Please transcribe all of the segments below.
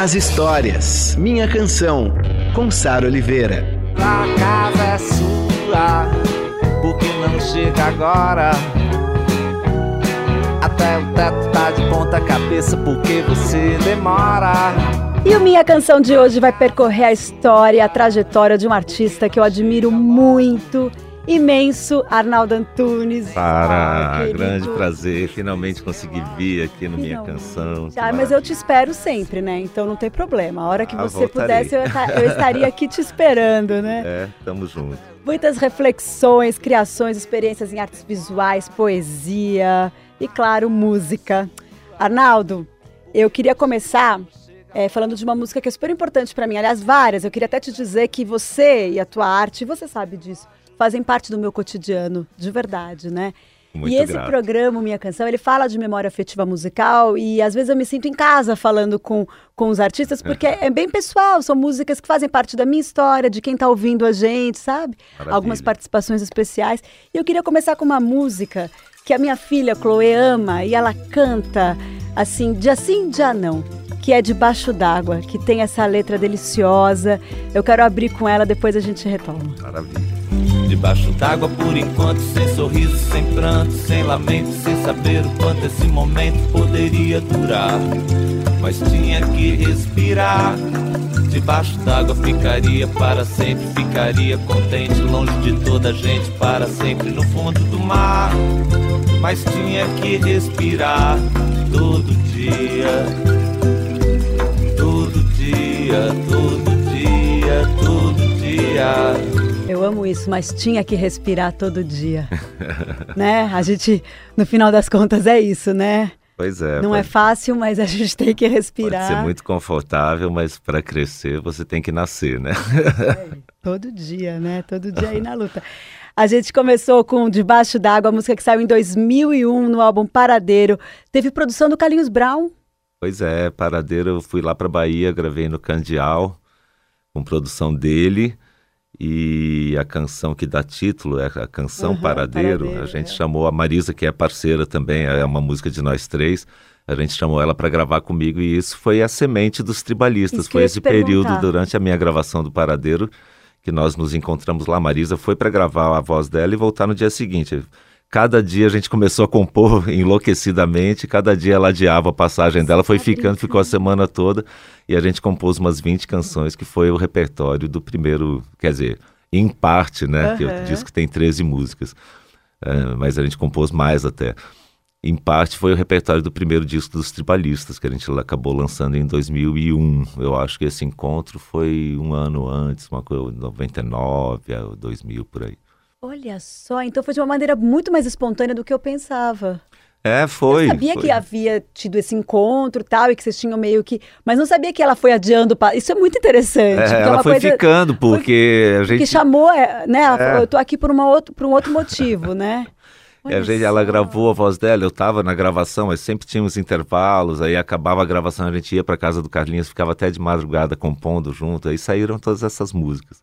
as histórias. Minha canção, com Sara Oliveira. A casa é sua, porque não chega agora. Até o teto tá de ponta cabeça, porque você demora. E o Minha Canção de hoje vai percorrer a história e a trajetória de um artista que eu admiro muito imenso Arnaldo Antunes. Para, ah, grande prazer, finalmente consegui vir aqui no Minha Canção. Ah, mas eu te espero sempre, né? Então não tem problema. A hora que ah, você voltarei. pudesse, eu, eu estaria aqui te esperando, né? É, tamo junto. Muitas reflexões, criações, experiências em artes visuais, poesia e, claro, música. Arnaldo, eu queria começar é, falando de uma música que é super importante para mim. Aliás, várias. Eu queria até te dizer que você e a tua arte, você sabe disso, fazem parte do meu cotidiano, de verdade, né? Muito e esse grato. programa, Minha Canção, ele fala de memória afetiva musical e às vezes eu me sinto em casa falando com, com os artistas, porque é. é bem pessoal, são músicas que fazem parte da minha história, de quem está ouvindo a gente, sabe? Maravilha. Algumas participações especiais. E eu queria começar com uma música que a minha filha Chloe ama e ela canta assim, dia sim, dia não que é Debaixo d'Água, que tem essa letra deliciosa. Eu quero abrir com ela, depois a gente retoma. Maravilha. Debaixo d'água por enquanto, sem sorriso, sem pranto, sem lamento, sem saber o quanto esse momento poderia durar. Mas tinha que respirar. Debaixo d'água ficaria para sempre, ficaria contente, longe de toda a gente, para sempre no fundo do mar. Mas tinha que respirar todo dia, todo dia, todo dia, todo dia. Amo isso, mas tinha que respirar todo dia. né? A gente, no final das contas, é isso, né? Pois é. Não é pode... é fácil, mas a gente tem que respirar. Pode ser muito confortável, mas para crescer você tem que nascer, né? é, todo dia, né? Todo dia aí na luta. A gente começou com Debaixo d'Água, a música que saiu em 2001 no álbum Paradeiro. Teve produção do Carlinhos Brown. Pois é, Paradeiro, eu fui lá para Bahia, gravei no Candial, com produção dele. E a canção que dá título é a canção uhum, Paradeiro. Paradeiro. A gente é. chamou a Marisa, que é parceira também, é uma música de nós três. A gente chamou ela para gravar comigo e isso foi a semente dos tribalistas. Isso foi esse período durante a minha gravação do Paradeiro que nós nos encontramos lá. A Marisa foi para gravar a voz dela e voltar no dia seguinte. Cada dia a gente começou a compor enlouquecidamente, cada dia ela adiava a passagem dela, foi ficando, ficou a semana toda, e a gente compôs umas 20 canções, que foi o repertório do primeiro, quer dizer, em parte, né? Uhum. Que eu disse que tem 13 músicas, uh, mas a gente compôs mais até. Em parte foi o repertório do primeiro disco dos Tribalistas, que a gente acabou lançando em 2001. Eu acho que esse encontro foi um ano antes, uma coisa, 99, 2000 por aí. Olha só, então foi de uma maneira muito mais espontânea do que eu pensava. É, foi. Eu sabia foi. que havia tido esse encontro tal, e que vocês tinham meio que. Mas não sabia que ela foi adiando. Pra... Isso é muito interessante. É, ela foi coisa... ficando, porque foi... a gente. Que chamou, é, né? É. Eu tô aqui por, uma outro, por um outro motivo, né? a gente, ela gravou a voz dela, eu estava na gravação, mas sempre tinha uns intervalos, aí acabava a gravação, a gente ia para casa do Carlinhos, ficava até de madrugada compondo junto, aí saíram todas essas músicas.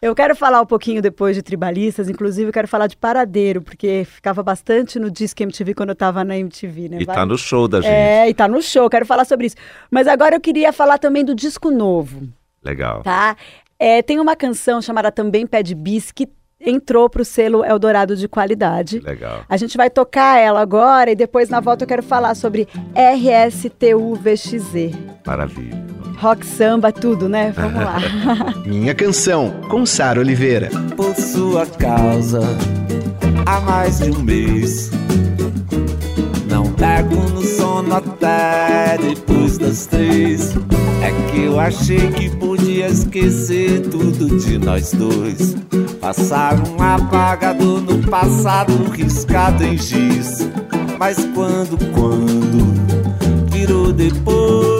Eu quero falar um pouquinho depois de Tribalistas, inclusive eu quero falar de Paradeiro, porque ficava bastante no Disque MTV quando eu estava na MTV, né? E Vai... tá no show da gente. É, e tá no show, quero falar sobre isso. Mas agora eu queria falar também do disco novo. Legal. Tá? É, tem uma canção chamada Também Pede Bis, que entrou para o selo Eldorado de qualidade. Legal. A gente vai tocar ela agora e depois na volta eu quero falar sobre RSTUVXZ. Maravilha rock, samba, tudo, né? Vamos lá. Minha canção, com Sara Oliveira. Por sua causa, há mais de um mês. Não pego no sono até depois das três. É que eu achei que podia esquecer tudo de nós dois. Passar um apagador no passado riscado em giz. Mas quando, quando virou depois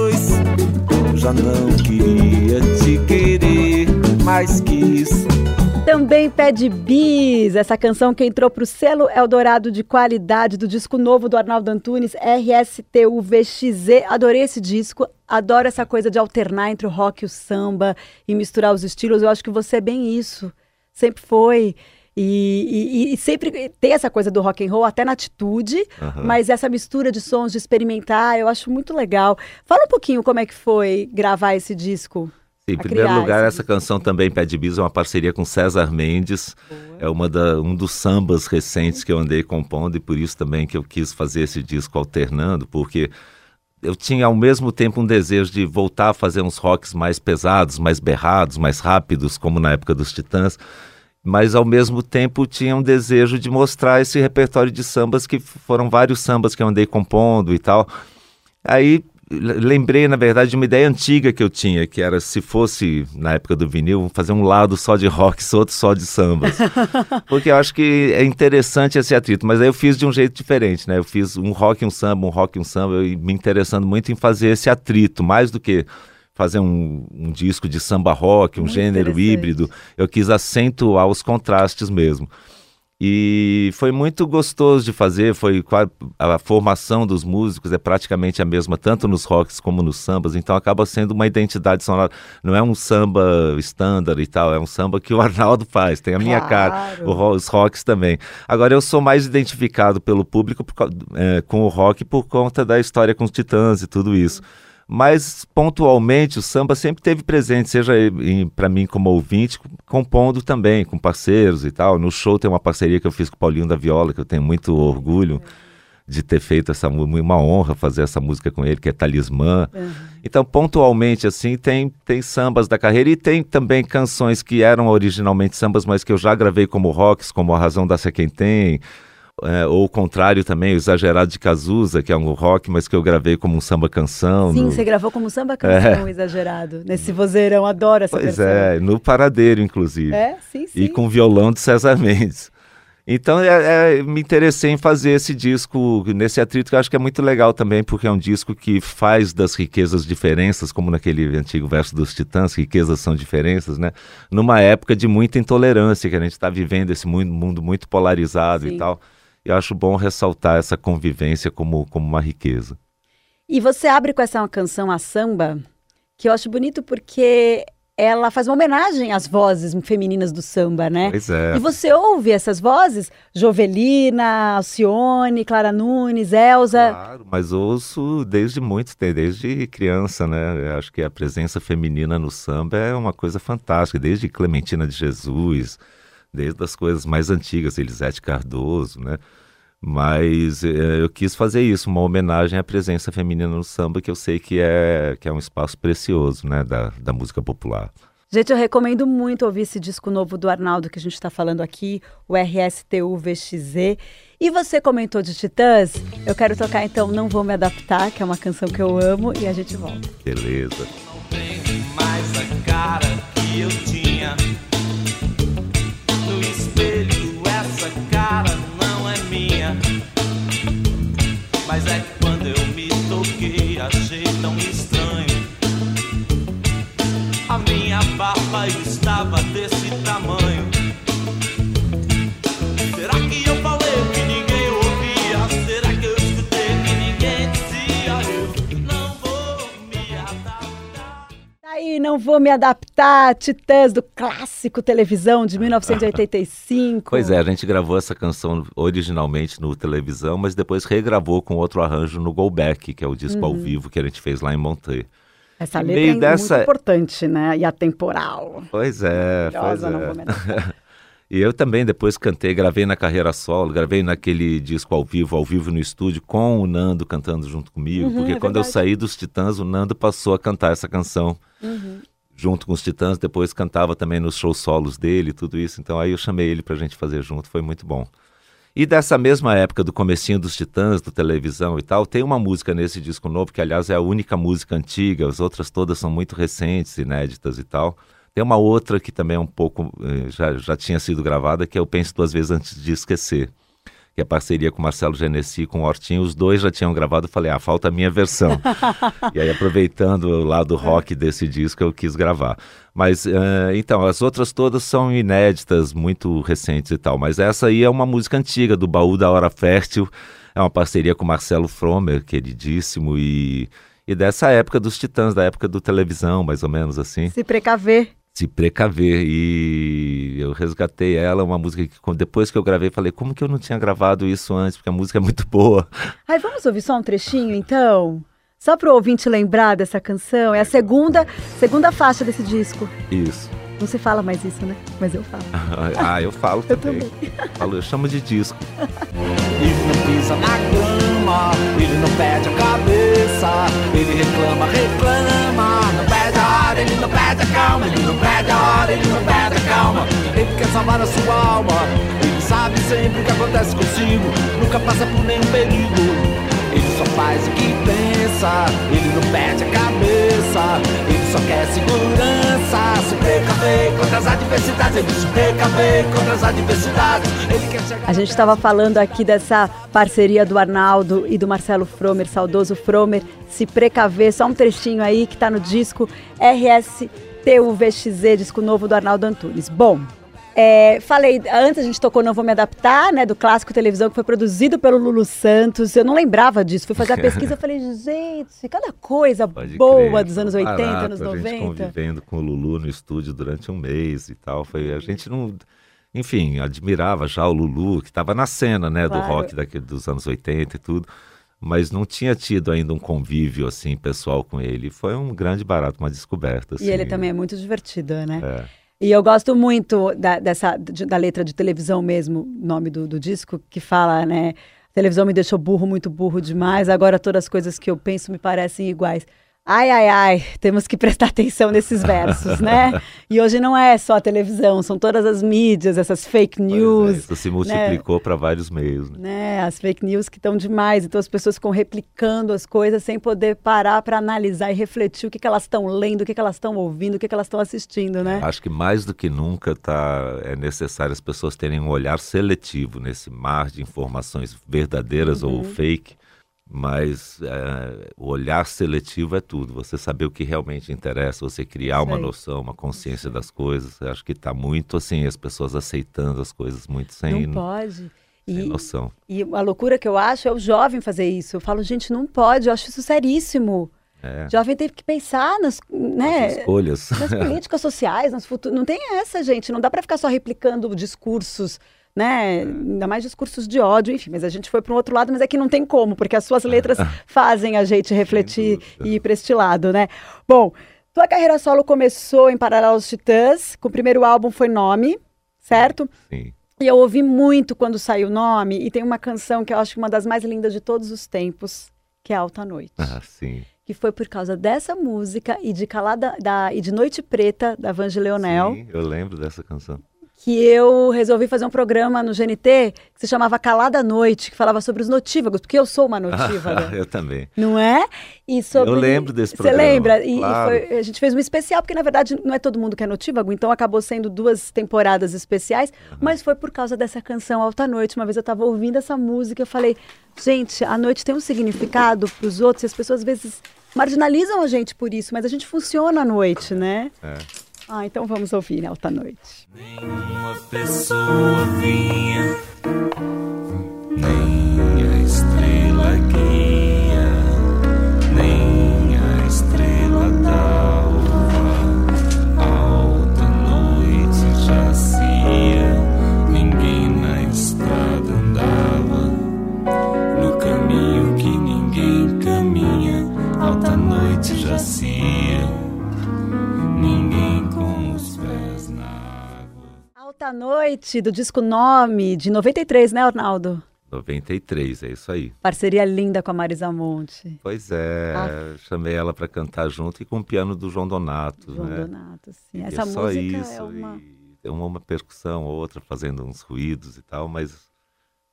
criança não queria te querer, mas quis. Também pede bis, essa canção que entrou para o selo Eldorado de qualidade do disco novo do Arnaldo Antunes, RSTUVXZ. Adorei esse disco, adoro essa coisa de alternar entre o rock e o samba e misturar os estilos. Eu acho que você é bem isso, sempre foi. E, e, e, sempre tem essa coisa do rock and roll, até na atitude, uhum. mas essa mistura de sons, de experimentar, eu acho muito legal. Fala um pouquinho como é que foi gravar esse disco. Em primeiro lugar, essa canção também Pede Bis é uma parceria com César Mendes. Boa. É uma da, um dos sambas recentes que eu andei compondo e por isso também que eu quis fazer esse disco alternando, porque eu tinha ao mesmo tempo um desejo de voltar a fazer uns rocks mais pesados, mais berrados, mais rápidos, como na época dos Titãs mas ao mesmo tempo tinha um desejo de mostrar esse repertório de sambas que foram vários sambas que eu andei compondo e tal. Aí lembrei, na verdade, de uma ideia antiga que eu tinha, que era se fosse, na época do vinil, fazer um lado só de rock, outro só de sambas. Porque eu acho que é interessante esse atrito, mas aí eu fiz de um jeito diferente, né? Eu fiz um rock e um samba, um rock e um samba, e me interessando muito em fazer esse atrito, mais do que fazer um, um disco de samba rock, um Muito gênero híbrido. Eu quis acentuar os contrastes mesmo. E foi muito gostoso de fazer, foi a, a, formação dos músicos é praticamente a mesma, tanto nos rocks como nos sambas, então acaba sendo uma identidade sonora. Não é um samba standard e tal, é um samba que o Arnaldo faz, tem a minha claro. cara, o, os rocks também. Agora eu sou mais identificado pelo público por, é, com o rock por conta da história com os Titãs e tudo isso. Mas pontualmente o samba sempre teve presente, seja para mim como ouvinte, compondo também com parceiros e tal. No show tem uma parceria que eu fiz com o Paulinho da Viola, que eu tenho muito orgulho de ter feito essa uma honra fazer essa música com ele, que é Talismã. Uhum. Então, pontualmente assim, tem tem sambas da carreira e tem também canções que eram originalmente sambas, mas que eu já gravei como rocks, como A Razão da Se Quem Tem, é, ou o contrário também, o Exagerado de Cazuza, que é um rock, mas que eu gravei como um samba canção. Sim, no... você gravou como samba canção, é. Exagerado, nesse vozeirão, adoro essa pois versão. é, no Paradeiro, inclusive. É, sim, sim. E com violão de César Mendes. Então, é, é, me interessei em fazer esse disco nesse atrito, que eu acho que é muito legal também, porque é um disco que faz das riquezas diferenças, como naquele antigo verso dos Titãs, riquezas são diferenças, né? Numa época de muita intolerância, que a gente está vivendo esse mundo, mundo muito polarizado Sim. e tal eu acho bom ressaltar essa convivência como, como uma riqueza. E você abre com essa canção, a samba, que eu acho bonito porque ela faz uma homenagem às vozes femininas do samba, né? Pois é. E você ouve essas vozes? Jovelina, Alcione, Clara Nunes, Elza. Claro, mas ouço desde muito, desde criança, né? Eu acho que a presença feminina no samba é uma coisa fantástica, desde Clementina de Jesus, desde as coisas mais antigas, Elisete Cardoso, né? Mas é, eu quis fazer isso, uma homenagem à presença feminina no samba, que eu sei que é, que é um espaço precioso né, da, da música popular. Gente, eu recomendo muito ouvir esse disco novo do Arnaldo que a gente está falando aqui, o RSTU VXZ. E você comentou de Titãs? Eu quero tocar então Não Vou Me Adaptar, que é uma canção que eu amo, e a gente volta. Beleza. Não tem mais a cara que eu eu me toquei, achei tão estranho. A minha barba estava desse tamanho. Não vou me adaptar, Titãs do clássico televisão de 1985. Pois é, a gente gravou essa canção originalmente no televisão, mas depois regravou com outro arranjo no Go Back, que é o disco uhum. ao vivo que a gente fez lá em Montreux. Essa letra é dessa... muito importante, né? E atemporal. Pois é, pois é. E eu também depois cantei, gravei na carreira solo, gravei naquele disco ao vivo, ao vivo no estúdio, com o Nando cantando junto comigo, uhum, porque é quando eu saí dos Titãs, o Nando passou a cantar essa canção. Uhum junto com os Titãs, depois cantava também nos shows solos dele, tudo isso. Então aí eu chamei ele para a gente fazer junto, foi muito bom. E dessa mesma época do comecinho dos Titãs, do televisão e tal, tem uma música nesse disco novo, que aliás é a única música antiga, as outras todas são muito recentes, inéditas e tal. Tem uma outra que também é um pouco, eh, já, já tinha sido gravada, que é o Pense Duas Vezes Antes de Esquecer que é parceria com Marcelo Genesi com o Hortinho, os dois já tinham gravado, falei, ah, falta a minha versão. e aí, aproveitando o lado rock desse disco, eu quis gravar. Mas, uh, então, as outras todas são inéditas, muito recentes e tal, mas essa aí é uma música antiga, do Baú da Hora Fértil, é uma parceria com Marcelo Fromer, queridíssimo, e, e dessa época dos Titãs, da época do televisão, mais ou menos assim. Se precaver se precaver. E eu resgatei ela, uma música que depois que eu gravei, falei, como que eu não tinha gravado isso antes? Porque a música é muito boa. Ai, vamos ouvir só um trechinho, então? Só para o ouvinte lembrar dessa canção. É a segunda, segunda faixa desse disco. Isso. Não se fala mais isso, né? Mas eu falo. ah, eu falo eu também. também. Falo, eu chamo de disco. Ele não pisa na grama, ele não perde a cabeça, ele reclama, reclama, ele não perde a calma, ele não perde a hora, ele não perde a calma, ele quer salvar a sua alma, ele sabe sempre o que acontece consigo, nunca passa por nenhum perigo. Ele só faz o que pensa, ele não perde a cabeça, só quer segurança. Se precaver contra as adversidades, ele se precaver contra as adversidades. A gente estava falando aqui dessa parceria do Arnaldo e do Marcelo Fromer, saudoso Fromer. Se precaver, só um trechinho aí que está no disco RSTUVXZ, disco novo do Arnaldo Antunes. Bom, é, falei, antes a gente tocou Não Vou Me Adaptar, né? Do clássico televisão que foi produzido pelo Lulu Santos. Eu não lembrava disso. Fui fazer a pesquisa e falei, gente, cada coisa Pode boa crer, dos anos 80, barato, anos 90. A gente convivendo com o Lulu no estúdio durante um mês e tal. Foi, a gente não. Enfim, admirava já o Lulu, que estava na cena, né? Claro. Do rock daquele, dos anos 80 e tudo mas não tinha tido ainda um convívio assim pessoal com ele. Foi um grande barato, uma descoberta. Assim. E ele também é muito divertido, né? É. E eu gosto muito da, dessa, da letra de televisão mesmo, nome do, do disco, que fala, né? Televisão me deixou burro, muito burro demais, agora todas as coisas que eu penso me parecem iguais. Ai, ai, ai, temos que prestar atenção nesses versos, né? E hoje não é só a televisão, são todas as mídias, essas fake é, news. É, isso se multiplicou né? para vários meios. Né? né? As fake news que estão demais, então as pessoas ficam replicando as coisas sem poder parar para analisar e refletir o que, que elas estão lendo, o que, que elas estão ouvindo, o que, que elas estão assistindo, né? Acho que mais do que nunca tá, é necessário as pessoas terem um olhar seletivo nesse mar de informações verdadeiras uhum. ou fake mas é, o olhar seletivo é tudo. Você saber o que realmente interessa, você criar uma noção, uma consciência das coisas. Eu acho que está muito assim, as pessoas aceitando as coisas muito sem. Não pode. Sem e, noção. E a loucura que eu acho é o jovem fazer isso. Eu falo, gente, não pode, eu acho isso seríssimo. É. O jovem teve que pensar nas, né, nas escolhas. Nas políticas sociais, nas futuras. Não tem essa, gente. Não dá para ficar só replicando discursos né? Ainda mais discursos de ódio, enfim, mas a gente foi para um outro lado, mas é que não tem como, porque as suas letras fazem a gente refletir e ir para este lado, né? Bom, tua carreira solo começou em Paralelo aos Titãs, com o primeiro álbum foi Nome, certo? Sim. E eu ouvi muito quando saiu o nome, e tem uma canção que eu acho uma das mais lindas de todos os tempos, que é Alta Noite. Ah, sim. Que foi por causa dessa música e de Calada da, e de Noite Preta, da Vange Leonel. Sim, eu lembro dessa canção que eu resolvi fazer um programa no GNT que se chamava Calada Noite, que falava sobre os notívagos, porque eu sou uma notívaga. eu também. Não é? E sobre... Eu lembro desse programa. Você lembra? E, claro. foi, a gente fez um especial, porque na verdade não é todo mundo que é notívago, então acabou sendo duas temporadas especiais, uhum. mas foi por causa dessa canção Alta Noite. Uma vez eu estava ouvindo essa música, eu falei, gente, a noite tem um significado para os outros, e as pessoas às vezes marginalizam a gente por isso, mas a gente funciona à noite, né? É. Ah, então vamos ouvir Alta Noite. Nenhuma pessoa vinha, nem a estrela guia, Noite, do disco Nome, de 93, né, Arnaldo? 93, é isso aí. Parceria linda com a Marisa Monte. Pois é, ah. chamei ela para cantar junto e com o piano do João Donato. João né? Donato, sim. Essa é música só isso, é uma... uma... uma percussão, outra fazendo uns ruídos e tal, mas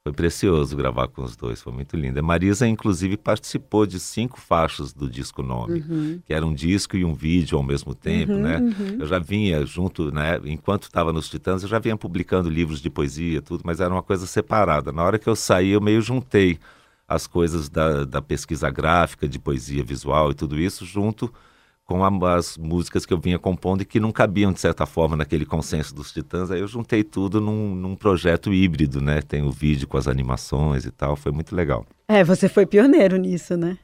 foi precioso gravar com os dois, foi muito lindo. A Marisa, inclusive, participou de cinco faixas do disco Nome, uhum. que era um disco e um vídeo ao mesmo tempo, uhum, né? Uhum. Eu já vinha junto, né? Enquanto estava nos Titãs, eu já vinha publicando livros de poesia, tudo, mas era uma coisa separada. Na hora que eu saí, eu meio juntei as coisas da, da pesquisa gráfica, de poesia visual e tudo isso, junto com as músicas que eu vinha compondo e que não cabiam, de certa forma, naquele consenso dos Titãs. Aí eu juntei tudo num, num, projeto híbrido, né? Tem o vídeo com as animações e tal, foi muito legal. É, você foi pioneiro nisso, né?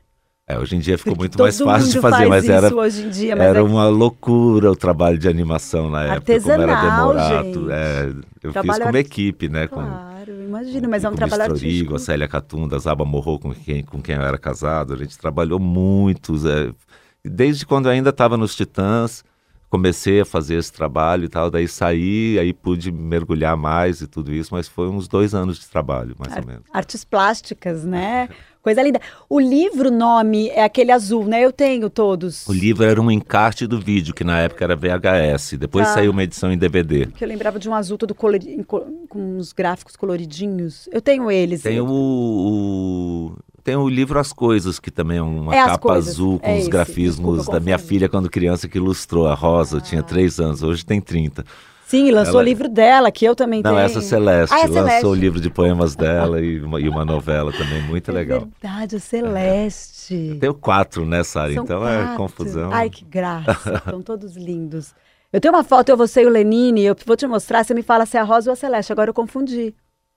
É, hoje em dia ficou muito mais fácil de fazer, mas era, dia, mas era é... uma loucura o trabalho de animação na época, como era demorado. É, eu trabalho fiz como equipe, né? Claro, com, imagino, mas é um trabalho Mistorigo, artístico. a Célia Catunda, a Zaba Morro, com quem, com quem eu era casado, a gente trabalhou muito, é, desde quando eu ainda estava nos Titãs, comecei a fazer esse trabalho e tal, daí saí, aí pude mergulhar mais e tudo isso, mas foi uns dois anos de trabalho, mais Ar ou menos. Artes plásticas, né? Coisa linda. O livro, nome, é aquele azul, né? Eu tenho todos. O livro era um encarte do vídeo, que na época era VHS. Depois tá. saiu uma edição em DVD. Que eu lembrava de um azul todo colorido, com uns gráficos coloridinhos. Eu tenho eles. Tem o, o, tem o livro As Coisas, que também é uma é capa azul com é os esse. grafismos Desculpa, da minha filha quando criança que ilustrou a Rosa. Ah. Tinha três anos, hoje tem 30. Sim, lançou Ela... o livro dela, que eu também Não, tenho. Não, essa Celeste. Ah, é Celeste. Lançou o livro de poemas dela e, uma, e uma novela também, muito é legal. verdade, a Celeste. Eu tenho quatro, né, Sara? Então é quatro. é confusão. Ai, que graça. Estão todos lindos. Eu tenho uma foto, eu, você e o Lenine, eu vou te mostrar, você me fala se é a Rosa ou a Celeste. Agora eu confundi.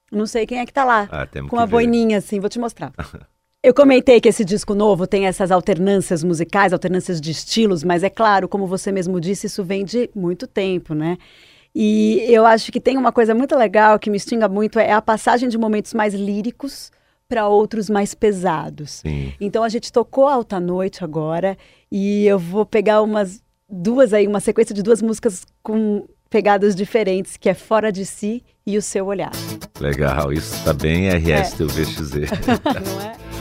Não sei quem é que tá lá. Ah, com a boininha, assim, vou te mostrar. Eu comentei que esse disco novo tem essas alternâncias musicais, alternâncias de estilos, mas é claro, como você mesmo disse, isso vem de muito tempo, né? E eu acho que tem uma coisa muito legal que me extinga muito, é a passagem de momentos mais líricos para outros mais pesados. Sim. Então a gente tocou Alta Noite agora e eu vou pegar umas duas aí, uma sequência de duas músicas com pegadas diferentes, que é Fora de Si e O Seu Olhar. Legal, isso tá bem RS é. teu VXZ. Não é?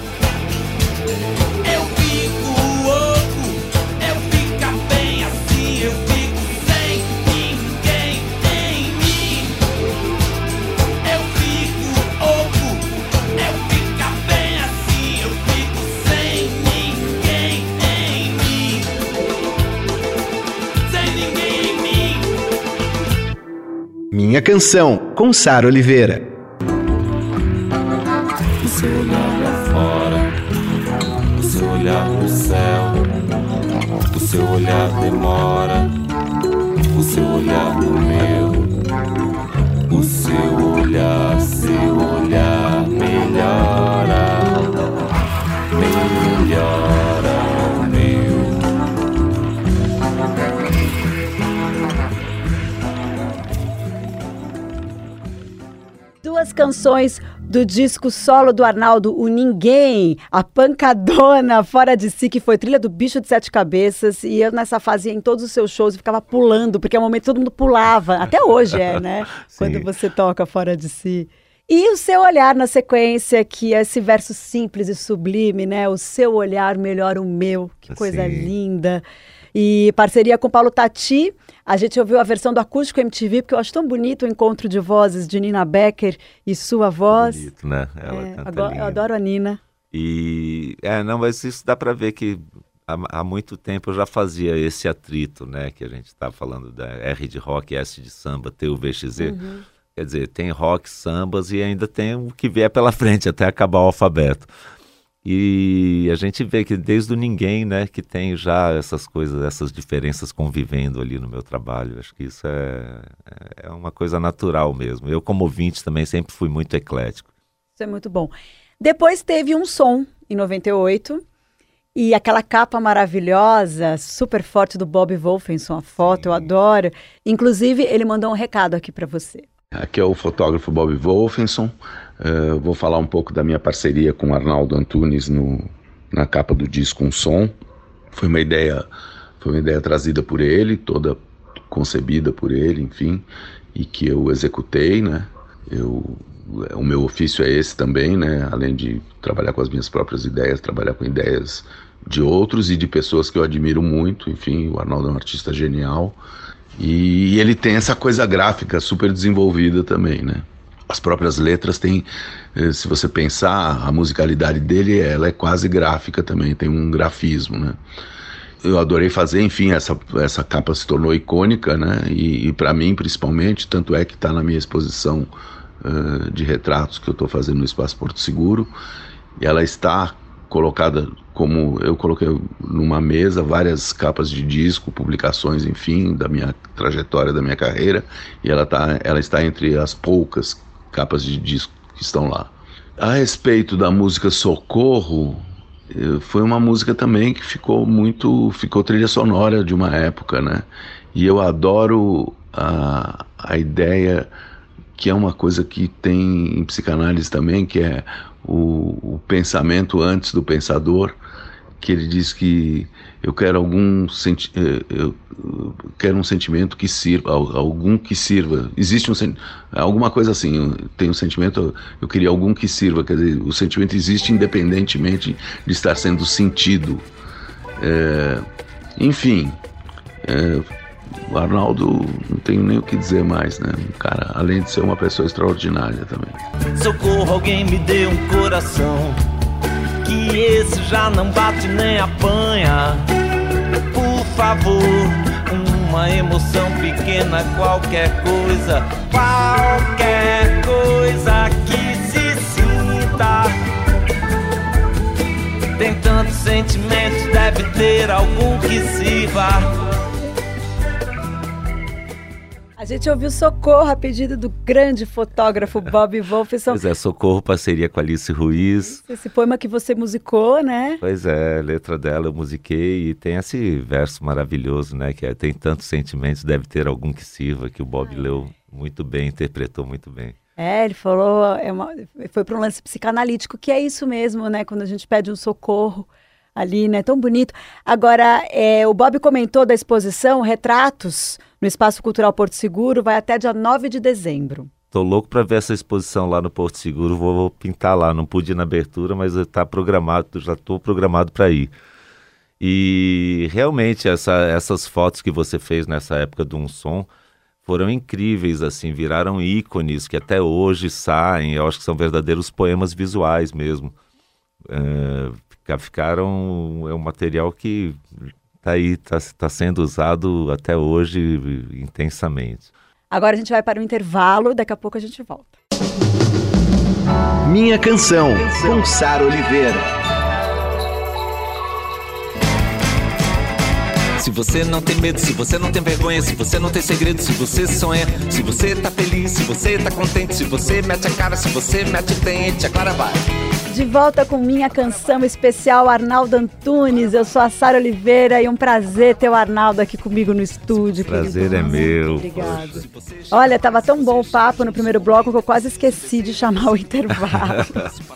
Minha Canção, com Sara Oliveira. O seu olhar lá fora, o seu olhar no céu, o seu olhar demora, canções do disco solo do Arnaldo, o Ninguém, a Pancadona, Fora de Si, que foi trilha do Bicho de Sete Cabeças, e eu nessa fase ia em todos os seus shows e ficava pulando, porque é o momento que todo mundo pulava, até hoje é, né? Quando você toca Fora de Si. E o seu olhar na sequência, que é esse verso simples e sublime, né? O seu olhar melhora o meu, que coisa Sim. linda. E parceria com Paulo Tati, a gente ouviu a versão do Acústico MTV, porque eu acho tão bonito o encontro de vozes de Nina Becker e sua voz. Bonito, né? Ela é, agora, eu adoro a Nina. E, é, não, mas isso dá para ver que há, há, muito tempo eu já fazia esse atrito, né? Que a gente está falando da R de rock, S de samba, T, U, V, X, Z. Uhum. Quer dizer, tem rock, sambas e ainda tem o que vier pela frente até acabar o alfabeto. E a gente vê que desde o ninguém, né, que tem já essas coisas, essas diferenças convivendo ali no meu trabalho. Acho que isso é, é uma coisa natural mesmo. Eu, como ouvinte, também sempre fui muito eclético. Isso é muito bom. Depois teve um som em 98 e aquela capa maravilhosa, super forte do Bob Wolfenson, a foto, Sim. eu adoro. Inclusive, ele mandou um recado aqui para você. Aqui é o fotógrafo Bob Wolfenson. Uh, vou falar um pouco da minha parceria com Arnaldo Antunes no, na capa do disco Um Som. Foi uma ideia, foi uma ideia trazida por ele, toda concebida por ele, enfim, e que eu executei, né? Eu, o meu ofício é esse também, né? Além de trabalhar com as minhas próprias ideias, trabalhar com ideias de outros e de pessoas que eu admiro muito. Enfim, o Arnaldo é um artista genial e ele tem essa coisa gráfica super desenvolvida também, né? As próprias letras têm, eh, se você pensar, a musicalidade dele, ela é quase gráfica também, tem um grafismo, né? Eu adorei fazer, enfim, essa, essa capa se tornou icônica, né? E, e para mim, principalmente, tanto é que está na minha exposição uh, de retratos que eu estou fazendo no Espaço Porto Seguro, e ela está colocada como eu coloquei numa mesa várias capas de disco, publicações, enfim, da minha trajetória, da minha carreira, e ela, tá, ela está entre as poucas capas de disco que estão lá. A respeito da música Socorro, eh, foi uma música também que ficou muito, ficou trilha sonora de uma época, né? E eu adoro a, a ideia que é uma coisa que tem em psicanálise também, que é o, o pensamento antes do pensador, que ele diz que eu quero algum senti eh, eu quero um sentimento que sirva algum que sirva. Existe um alguma coisa assim tenho um sentimento eu queria algum que sirva quer dizer o sentimento existe independentemente de estar sendo sentido. É, enfim é, o Arnaldo não tenho nem o que dizer mais né? Cara além de ser uma pessoa extraordinária também. Socorro alguém me dê um coração que esse já não bate nem apanha. Por favor, uma emoção pequena, qualquer coisa, qualquer coisa que se sinta. Tem tantos sentimentos, deve ter algum que sirva. A gente ouviu Socorro a pedido do grande fotógrafo Bob Wolfson. Pois é, Socorro, parceria com Alice Ruiz. Esse poema que você musicou, né? Pois é, letra dela eu musiquei e tem esse verso maravilhoso, né? Que é, tem tantos sentimentos, deve ter algum que sirva, que o Bob leu muito bem, interpretou muito bem. É, ele falou, é uma, foi para um lance psicanalítico, que é isso mesmo, né? Quando a gente pede um socorro ali, né? Tão bonito. Agora, é, o Bob comentou da exposição Retratos no Espaço Cultural Porto Seguro, vai até dia 9 de dezembro. Tô louco para ver essa exposição lá no Porto Seguro, vou, vou pintar lá, não pude ir na abertura, mas está programado, já estou programado para ir. E realmente essa, essas fotos que você fez nessa época do Um Som foram incríveis, assim, viraram ícones que até hoje saem, eu acho que são verdadeiros poemas visuais mesmo. É, ficaram, é um material que está aí, está tá sendo usado até hoje intensamente. Agora a gente vai para o intervalo, daqui a pouco a gente volta. Minha canção, com Sara Oliveira. Se você não tem medo, se você não tem vergonha, se você não tem segredo, se você sonha, se você tá feliz, se você tá contente, se você mete a cara, se você mete o dente, a Clara vai. De volta com minha canção especial Arnaldo Antunes. Eu sou a Sara Oliveira e um prazer ter o Arnaldo aqui comigo no estúdio. Prazer querido. é meu. Obrigado. Olha, tava tão bom o papo no primeiro bloco que eu quase esqueci de chamar o intervalo.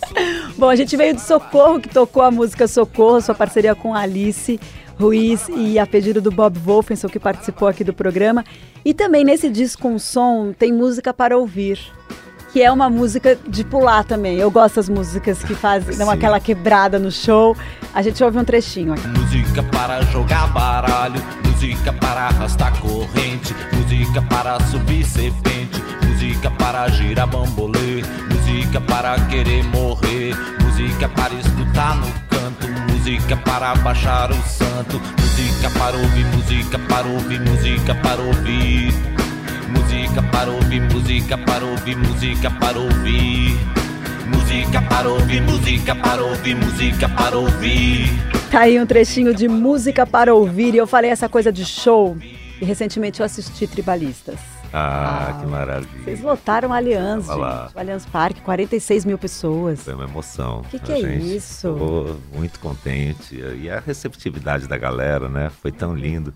bom, a gente veio de Socorro, que tocou a música Socorro, sua parceria com Alice. Ruiz e a pedido do Bob Wolfenson, que participou aqui do programa. E também nesse disco com som tem música para ouvir que é uma música de pular também. Eu gosto das músicas que fazem dão aquela quebrada no show. A gente ouve um trechinho aqui. Música para jogar baralho, música para arrastar corrente, música para subir serpente, música para girar bambolê, música para querer morrer, música para escutar no música para baixar o santo, música para ouvir, música para ouvir, música para ouvir. Música para ouvir, música para ouvir, música para ouvir. Música para ouvir, música para ouvir, música para ouvir. Tá aí um trechinho de música para ouvir e eu falei essa coisa de show. E recentemente eu assisti Tribalistas. Ah, ah que maravilha. Vocês lotaram Allianz, gente. O Allianz Parque, 46 mil pessoas. Foi uma emoção. O que, que é isso? Ficou muito contente. E a receptividade da galera, né? Foi tão lindo.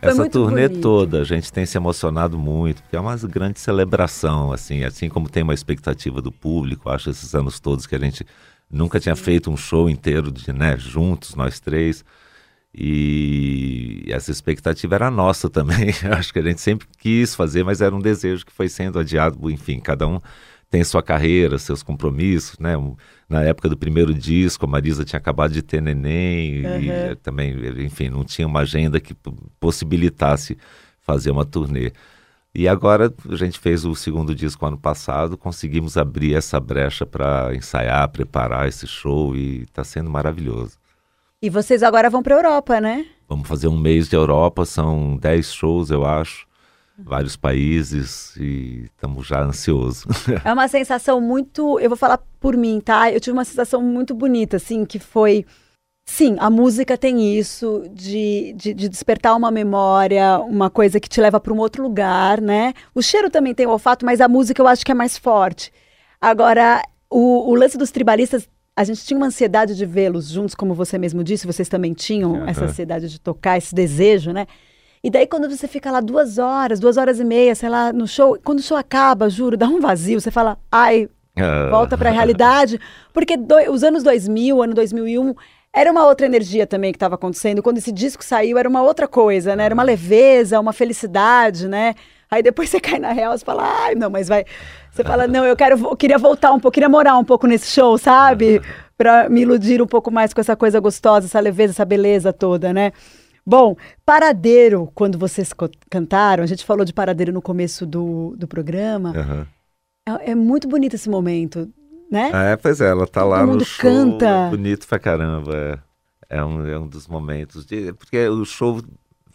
Essa turnê bonito. toda, a gente tem se emocionado muito, porque é uma grande celebração, assim, assim como tem uma expectativa do público, acho esses anos todos que a gente nunca tinha feito um show inteiro de, né, juntos, nós três. E essa expectativa era nossa também. acho que a gente sempre quis fazer, mas era um desejo que foi sendo adiado, enfim, cada um tem sua carreira, seus compromissos, né? Na época do primeiro disco, a Marisa tinha acabado de ter neném uhum. e também, enfim, não tinha uma agenda que possibilitasse fazer uma turnê. E agora a gente fez o segundo disco ano passado, conseguimos abrir essa brecha para ensaiar, preparar esse show e está sendo maravilhoso. E vocês agora vão para a Europa, né? Vamos fazer um mês de Europa, são 10 shows, eu acho, vários países e estamos já ansiosos. É uma sensação muito, eu vou falar por mim, tá? Eu tive uma sensação muito bonita, assim, que foi Sim, a música tem isso de, de, de, despertar uma memória, uma coisa que te leva para um outro lugar, né? O cheiro também tem o olfato, mas a música eu acho que é mais forte. Agora, o, o lance dos tribalistas, a gente tinha uma ansiedade de vê-los juntos, como você mesmo disse, vocês também tinham uhum. essa ansiedade de tocar, esse desejo, né? E daí, quando você fica lá duas horas, duas horas e meia, sei lá, no show, quando o show acaba, juro, dá um vazio, você fala, ai, uh. volta para a realidade. Porque do, os anos 2000, ano 2001 era uma outra energia também que estava acontecendo. Quando esse disco saiu, era uma outra coisa, né? Era uma leveza, uma felicidade, né? Aí depois você cai na real e fala, ai, não, mas vai. Você fala, não, eu quero, eu queria voltar um pouco, queria morar um pouco nesse show, sabe? Para me iludir um pouco mais com essa coisa gostosa, essa leveza, essa beleza toda, né? Bom, Paradeiro, quando vocês cantaram, a gente falou de Paradeiro no começo do, do programa. Uhum. É, é muito bonito esse momento né? É, pois é, ela tá Todo lá no show, canta. bonito pra caramba. É, é, um, é um dos momentos, de, porque o show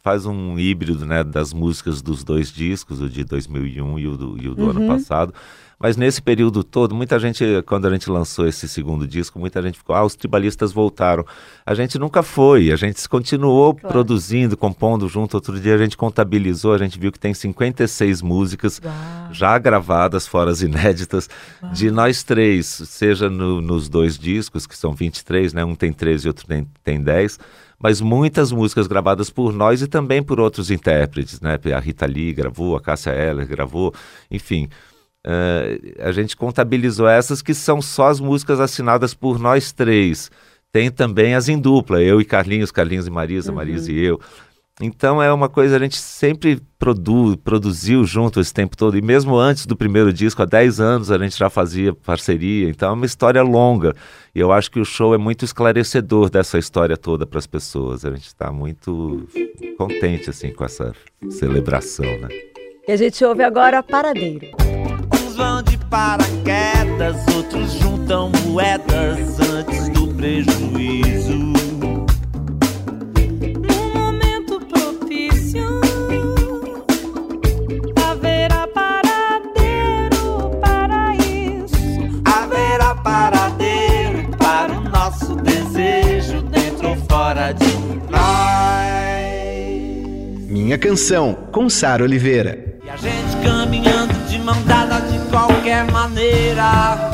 faz um híbrido, né, das músicas dos dois discos, o de 2001 e o do, e o do uhum. ano passado. Mas nesse período todo, muita gente, quando a gente lançou esse segundo disco, muita gente ficou, ah, os tribalistas voltaram. A gente nunca foi, a gente continuou claro. produzindo, compondo junto. Outro dia a gente contabilizou, a gente viu que tem 56 músicas Uau. já gravadas, fora as inéditas, Uau. de nós três, seja no, nos dois discos, que são 23, né? Um tem 13 e outro tem, tem 10 mas muitas músicas gravadas por nós e também por outros intérpretes, né? A Rita Lee gravou, a Cássia Eller gravou, enfim. Uh, a gente contabilizou essas que são só as músicas assinadas por nós três. Tem também as em dupla, eu e Carlinhos, Carlinhos e Marisa, uhum. Marisa e eu. Então é uma coisa a gente sempre produ produziu junto esse tempo todo. E mesmo antes do primeiro disco, há 10 anos, a gente já fazia parceria. Então é uma história longa. E eu acho que o show é muito esclarecedor dessa história toda para as pessoas. A gente está muito contente assim com essa celebração, né? E a gente ouve agora Paradeiro vão de paraquedas, outros juntam moedas antes do prejuízo. Fora de nós. Minha canção, com Sara Oliveira. E a gente caminhando de mão dada de qualquer maneira.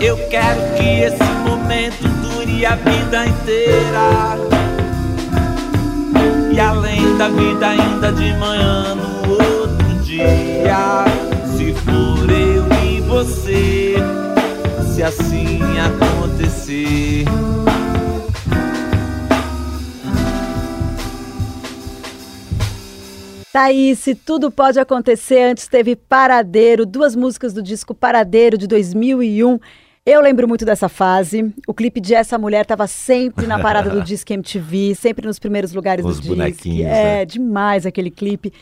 Eu quero que esse momento dure a vida inteira. E além da vida, ainda de manhã no outro dia. Se for eu e você, se assim acontecer. Thaís, se tudo pode acontecer, antes teve Paradeiro, duas músicas do disco Paradeiro de 2001. Eu lembro muito dessa fase. O clipe de Essa Mulher estava sempre na parada do Disque MTV, sempre nos primeiros lugares Os do Disque. É, é, demais aquele clipe.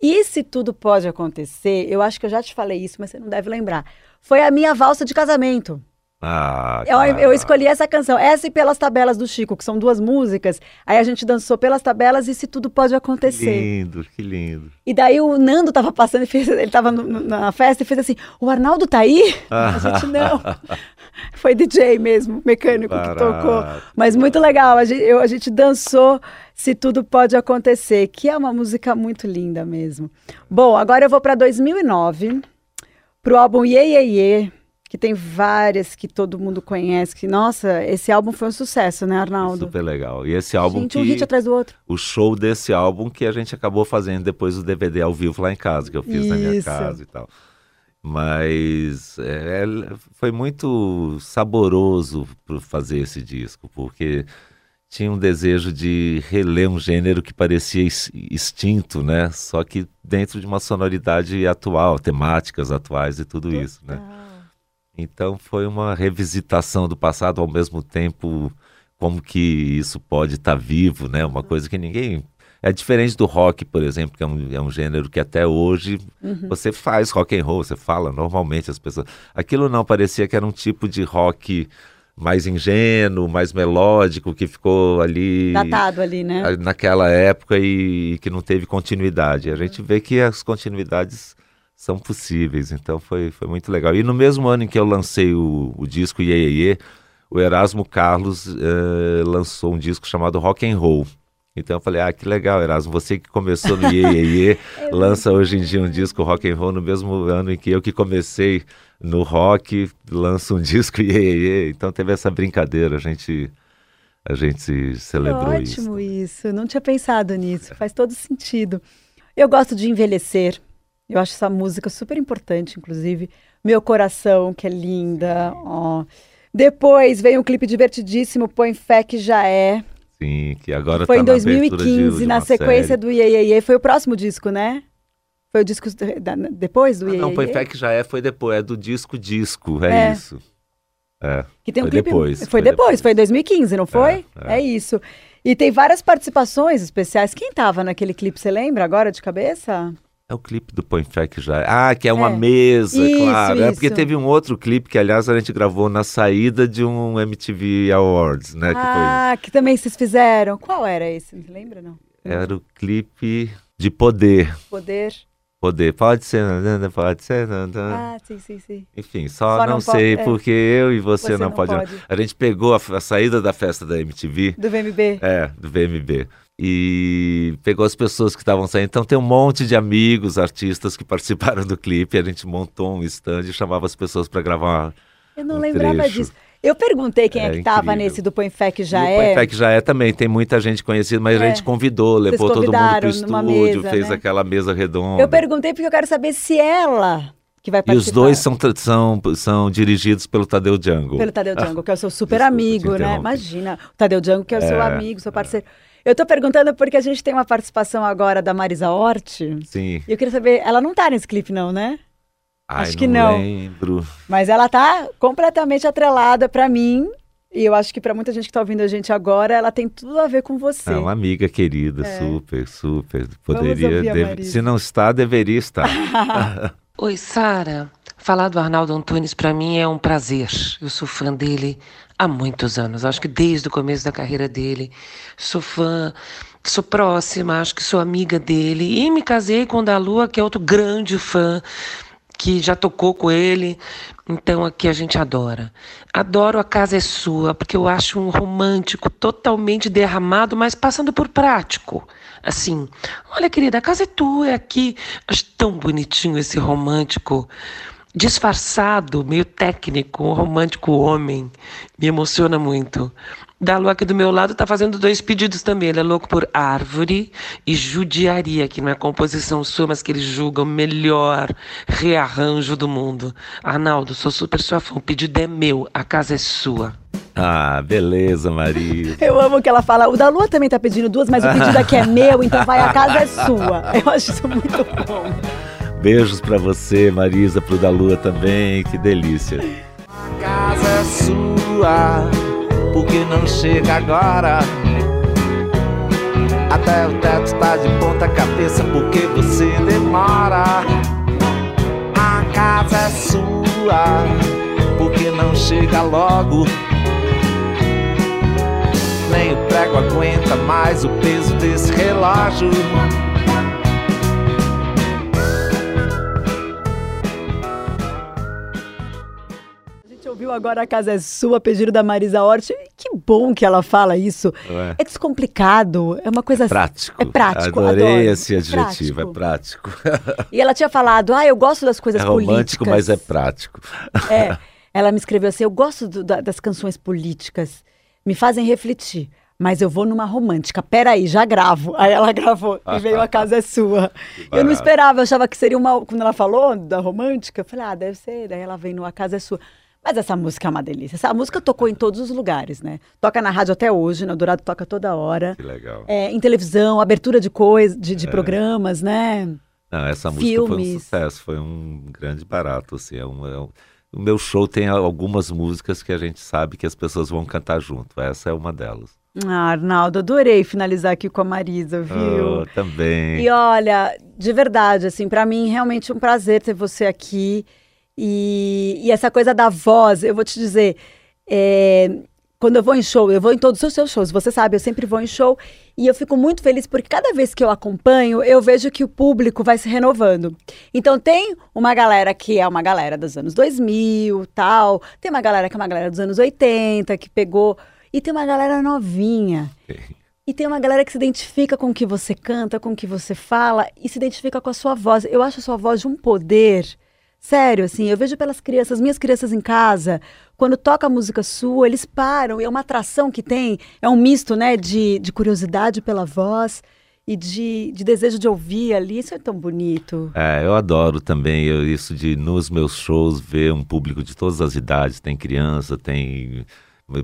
E se tudo pode acontecer, eu acho que eu já te falei isso, mas você não deve lembrar. Foi a minha valsa de casamento. Ah, eu, eu, escolhi essa canção, essa e pelas tabelas do Chico, que são duas músicas. Aí a gente dançou pelas tabelas e se tudo pode acontecer. Que lindo, que lindo. E daí o Nando tava passando e fez, ele tava no, na festa e fez assim: o Arnaldo tá aí? a gente não. Foi DJ mesmo, mecânico Barato. que tocou. Mas muito legal, a gente, eu, a gente dançou Se Tudo Pode Acontecer, que é uma música muito linda mesmo. Bom, agora eu vou para 2009, pro álbum Ye Ye Ye que tem várias que todo mundo conhece, que, nossa, esse álbum foi um sucesso, né, Arnaldo? Super legal. E esse álbum gente, que... um hit atrás do outro. O show desse álbum que a gente acabou fazendo depois do DVD ao vivo lá em casa, que eu fiz Isso. na minha casa e tal. Mas é, foi muito saboroso fazer esse disco, porque tinha um desejo de reler um gênero que parecia extinto, né? Só que dentro de uma sonoridade atual, temáticas atuais e tudo isso, né? Então foi uma revisitação do passado ao mesmo tempo como que isso pode estar tá vivo, né? Uma coisa que ninguém É diferente do rock, por exemplo, que é um, é um gênero que até hoje Uhum. você faz rock and roll, você fala normalmente as pessoas. Aquilo não parecia que era um tipo de rock mais ingênuo, mais melódico, que ficou ali Datado ali, né? naquela época e, que não teve continuidade. A gente vê que as continuidades são possíveis, então foi, foi muito legal. E no mesmo ano em que eu lancei o, o disco Iê, Iê, o Erasmo Carlos eh, lançou um disco chamado Rock and Roll. Então eu falei, ah, que legal, Erasmo, você que começou no Iê, Iê, Iê, lança hoje em dia um disco rock and roll no mesmo ano em que eu que comecei no rock, lanço um disco Iê, Iê, Iê. Então teve essa brincadeira, a gente, a gente celebrou isso. Ótimo isso. Não tinha pensado nisso. Faz todo sentido. Eu gosto de envelhecer. Eu acho essa música super importante, inclusive. Meu coração, que é linda. ó. Depois veio um clipe divertidíssimo, Põe Fé que já é. Sim, que agora Foi tá em na abertura de- 2015, de na sequência série. do Iê, Iê, Iê. Foi o próximo disco, né? Foi o disco da- depois do Ah, Iê, não, Iê, Põe? Fé que já é, foi depois, é do disco disco, é, É. isso. É. Que tem um clipe. depois, Foi, foi depois, depois. foi em 2015, não foi? É, É, é. isso. E tem várias participações especiais. Quem tava naquele clipe, você lembra agora de cabeça? É o clipe do Põe Fé que já é. Ah, que é uma É. mesa, Isso, claro. É porque isso. teve um outro clipe que, aliás, a gente gravou na saída de um MTV Awards, né? Que ah, que também vocês fizeram. Qual era esse? Não lembra, não? foi, era o clipe de poder. Poder. Poder, pode ser, nanana, pode ser. Ah, sim, sim, sim. Enfim, só, Só não, não sei pode- é. porque eu e você, Você não, não pode, pode. A gente pegou a, a saída da festa da MTV Do VMB. É, do VMB. E pegou as pessoas que estavam saindo. Então tem um monte de amigos, artistas que participaram do clipe. A gente montou um stand e chamava as pessoas para gravar. Eu não um lembrava trecho. disso. Eu perguntei quem é, É que tava incrível. nesse do Põe Fé que já e é. Põe Fé que já é também. Tem muita gente conhecida, mas a É. gente convidou, levou todo mundo pro estúdio, mesa, fez né? aquela mesa redonda. Eu perguntei porque eu quero saber se ela que vai E participar. os dois são, são, são dirigidos pelo Tadeu Django. Pelo Tadeu Django, que é o seu super amigo, né? Imagina, o Tadeu Django, que é o seu É, amigo, seu parceiro. Eu tô perguntando porque a gente tem uma participação agora da Marisa Hort. Sim. E eu queria saber, ela não tá nesse clipe, não, né? Ai, Acho que não. lembro. Mas ela tá completamente atrelada pra mim. E eu acho que pra muita gente que tá ouvindo a gente agora, ela tem tudo a ver com você. É uma amiga querida, É. super, super. Poderia, ouvir a deve- se não está, deveria estar. Oi, Sara. Falar do Arnaldo Antunes para mim é um prazer. Eu sou fã dele há muitos anos. Acho que desde o começo da carreira dele. Sou fã, sou próxima, acho que sou amiga dele. E me casei com o da Lua, que é outro grande fã, que já tocou com ele. Então aqui a gente adora. Adoro A Casa é Sua, porque eu acho um romântico totalmente derramado, mas passando por prático. Assim, olha querida, a casa é tua, é aqui. Acho tão bonitinho esse romântico disfarçado, meio técnico, um romântico homem. Me emociona muito. Dalu aqui do meu lado tá fazendo dois pedidos também. Ele é louco por árvore e judiaria, que não é composição sua, mas que ele julga o melhor rearranjo do mundo. Arnaldo, sou super sua fã. O pedido é meu, a casa é sua. Ah, beleza, Maria. Eu amo que ela fala, o da Lua também tá pedindo duas, mas o pedido aqui é meu, então vai, a casa é sua. Eu acho isso muito bom. Beijos pra você, Marisa, pro da Lua também. Que delícia. A casa é sua, porque não chega agora. Até o teto está de ponta cabeça, porque você demora. A casa é sua, porque não chega logo. Nem o prego aguenta mais o peso desse relógio. Ouviu agora A Casa é Sua, pedido da Marisa Hort. Que bom que ela fala isso. Ué. É descomplicado, é uma coisa... Prático. É prático, Adorei adoro. esse adjetivo, é prático. E ela tinha falado, ah, eu gosto das coisas É romântico, políticas. mas é prático. É, ela me escreveu assim, eu gosto do- da- das canções políticas, me fazem refletir. Mas eu vou numa romântica. Peraí, já gravo. Aí ela gravou e veio A Casa é Sua. Eu não esperava, eu achava que seria uma. Quando ela falou da romântica, eu falei, ah, deve ser. Daí ela vem no A Casa é Sua. Mas essa música é uma delícia. Essa música tocou em todos os lugares, né? Toca na rádio até hoje, no Dourado toca toda hora. Que legal. É, em televisão, abertura de coisas, de, de programas, né? Não, essa música foi um sucesso, foi um grande barato. Assim, é um, é um- o meu show tem algumas músicas que a gente sabe que as pessoas vão cantar junto. Essa é uma delas. Ah, Arnaldo, adorei finalizar aqui com a Marisa, viu? Oh, também. E olha, de verdade, assim, para mim realmente um prazer ter você aqui. E, e essa coisa da voz, eu vou te dizer, é, quando eu vou em show, eu vou em todos os seus shows, você sabe, eu sempre vou em show e eu fico muito feliz porque cada vez que eu acompanho, eu vejo que o público vai se renovando. Então tem uma galera que é uma galera dos anos 2000, tal, tem uma galera que é uma galera dos anos 80, que pegou, e tem uma galera novinha. E tem uma galera que se identifica com o que você canta, com o que você fala e se identifica com a sua voz. Eu acho a sua voz de um poder. Sério, assim, eu vejo pelas crianças, minhas crianças em casa, quando toca música sua, eles param, e é uma atração que tem, é um misto, né, de, de curiosidade pela voz e de, de desejo de ouvir ali, isso é tão bonito. É, eu adoro também eu- isso de nos meus shows ver um público de todas as idades, tem criança, tem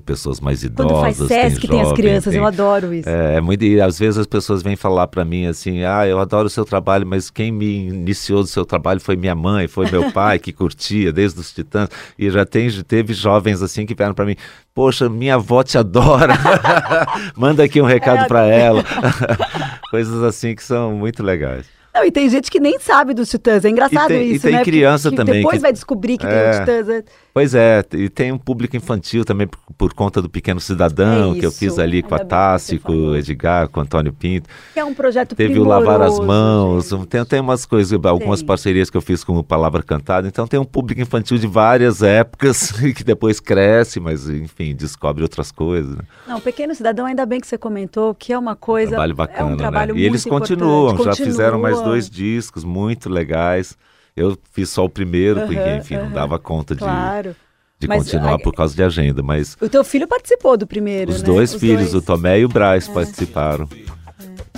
pessoas mais idosas, Quando faz Sesc, tem tem as jovem, crianças, tem- eu adoro isso. É, é muito, e às vezes as pessoas vêm falar para mim assim: ah, eu adoro o seu trabalho, mas quem me iniciou do seu trabalho foi minha mãe, foi meu pai que curtia desde os Titãs. E já tem, teve jovens assim que vieram para mim: poxa, minha avó te adora, manda aqui um recado É, para ela. Coisas assim que são muito legais. Não, e tem gente que nem sabe dos Titãs, é engraçado E tem- e isso, tem né? criança que, que também depois que- vai descobrir que tem É. o Titãs. Pois é, e tem um público infantil também por, por conta do Pequeno Cidadão, É que eu fiz ali com a ainda você Tassi, com o Edgar, com o Antônio Pinto. Que é um projeto Teve o Lavar as Mãos, gente. tem, tem umas coisas, algumas Tem. parcerias que eu fiz com o Palavra Cantada. Então tem um público infantil de várias épocas que depois cresce, mas enfim, descobre outras coisas. né? Não, Pequeno Cidadão, ainda bem que você comentou, que é uma coisa. Trabalho bacana, é um trabalho né? E eles importante. continuam, já fizeram mais Continuam. dois discos muito legais. Eu fiz só o primeiro, porque Aham, enfim, não aham. dava conta de, Claro. de Mas, continuar por causa de agenda, mas O teu filho participou do primeiro, Os né? dois Os filhos, dois. o Tomé e o Braz, participaram.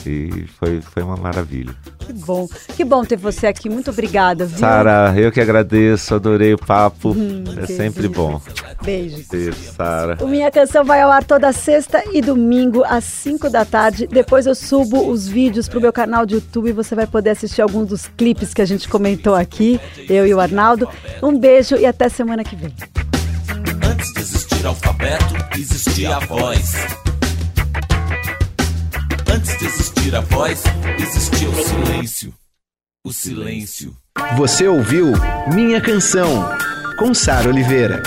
E foi, foi uma maravilha. Que bom. Que bom ter você aqui. Muito obrigada, viu? Sara, eu que agradeço, adorei o papo. é que sempre bom Beijos. ter Sara. O Minha Canção vai ao ar toda sexta e domingo às 5 da tarde. Depois eu subo os vídeos pro meu canal de YouTube e você vai poder assistir alguns dos clipes que a gente comentou aqui, eu e o Arnaldo. Um beijo e até semana que vem. Antes de existir alfabeto, existia a voz. Antes de existir a voz, existia o silêncio. O silêncio. Você ouviu Minha Canção, com Sara Oliveira.